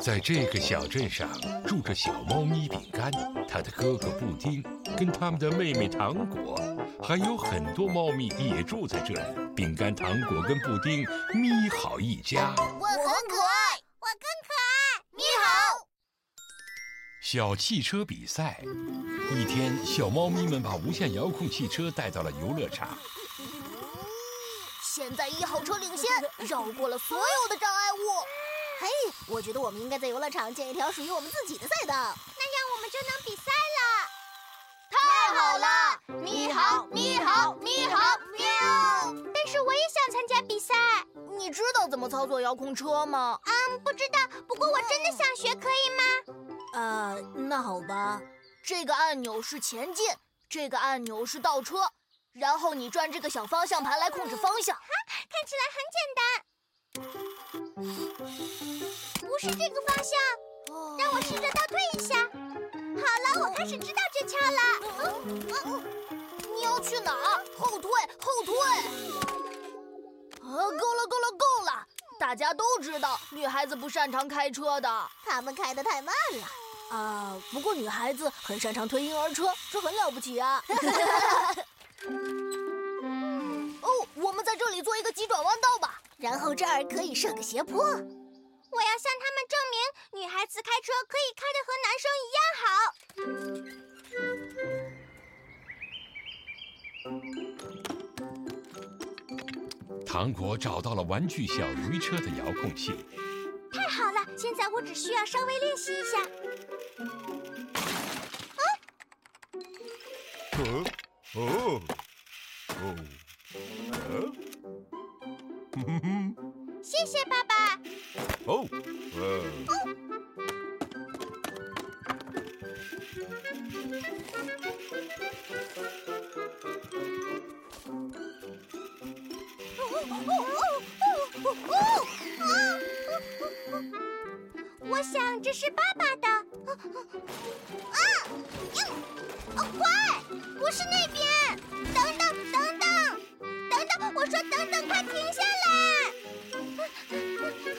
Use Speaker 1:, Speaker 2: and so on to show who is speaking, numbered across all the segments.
Speaker 1: 在这个小镇上住着小猫咪饼干它的哥哥布丁跟它们的妹妹糖果还有很多猫咪也住在这里。饼干糖果跟布丁咪好一家。
Speaker 2: 我很可爱
Speaker 3: 我更可爱
Speaker 2: 你好。
Speaker 1: 小汽车比赛一天小猫咪们把无线遥控汽车带到了游乐场
Speaker 2: 现在一号车领先绕过了所有的障碍物。我觉得我们应该在游乐场建一条属于我们自己的赛道。那
Speaker 3: 样我们就能比赛了。
Speaker 2: 太好了。你好你好你好喵。
Speaker 3: 但是我也想参加比赛。
Speaker 2: 你知道怎么操作遥控车吗？
Speaker 3: 嗯不知道。不过我真的想学可以吗？
Speaker 2: 呃那好吧。这个按钮是前进这个按钮是倒车然后你转这个小方向盘来控制方向。哈
Speaker 3: 看起来很简单。是这个方向，让我试着倒退一下。好了，我开始知道诀窍了。
Speaker 2: 你要去哪儿？后退，后退。啊，够了，够了，够了！大家都知道，女孩子不擅长开车的。
Speaker 3: 他们开得太慢
Speaker 2: 了。啊，不过女孩子很擅长推婴儿车，这很了不起啊。哦，我们在这里做一个急转弯道吧，然后这儿可以设个斜坡。
Speaker 3: 我要向他们证明，女孩子开车可以开
Speaker 1: 得和男生一样好。糖果找到了玩具小驴车的遥控器。
Speaker 3: 太好了，现在我只需要稍微练习一下。
Speaker 1: 啊！哦哦
Speaker 3: 哦！嗯哼哼。谢谢爸爸。哦。哦。我想这是爸爸的。啊！啊！啊！乖，不是那边。等等等等等等，我说等等，快停下来。Thank you.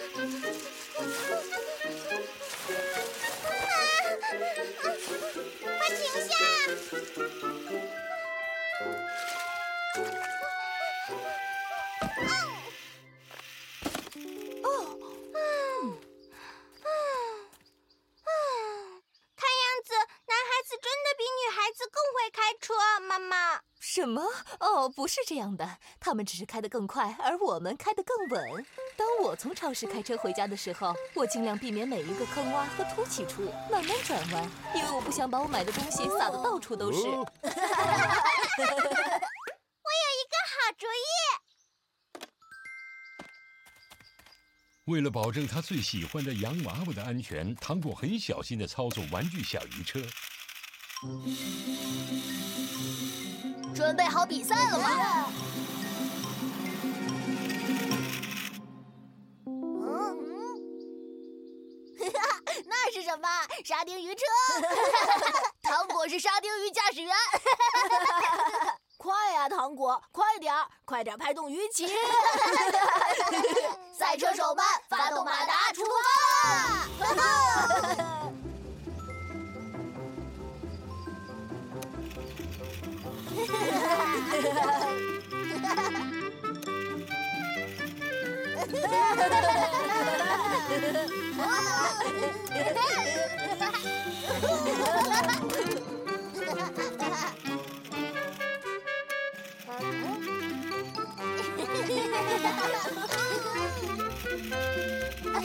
Speaker 4: 什么？哦，不是这样的，他们只是开得更快，而我们开得更稳。当我从超市开车回家的时候，我尽量避免每一个坑洼和凸起处，慢慢转弯，因为我不想把我买的东西撒得到处都是。我有
Speaker 3: 一个好主意。
Speaker 1: 为了保证他最喜欢的洋娃娃的安全，糖果很小心的操作玩具小鱼车。
Speaker 2: 准备好比赛了吗？嗯，那是什么？沙丁鱼车。糖果是沙丁鱼驾驶员。快呀，糖果，快点儿，快点儿拍动鱼鳍。Ha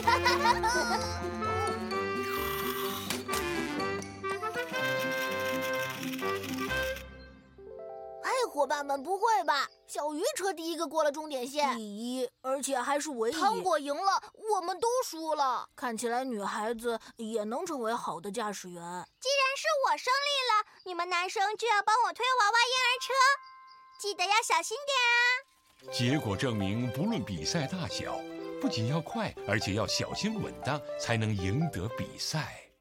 Speaker 2: ha ha ha! 伙伴们，不会吧？小鱼车第一个过了终点线，
Speaker 5: 第一，而且还是唯一。
Speaker 2: 糖果赢了，我们都输了。
Speaker 5: 看起来女孩子也能成为好的驾驶员。
Speaker 3: 既然是我胜利了，你们男生就要帮我推娃娃婴儿车，记得要小心点啊！
Speaker 1: 结果证明，不论比赛大小，不仅要快，而且要小心稳当，才能赢得比赛。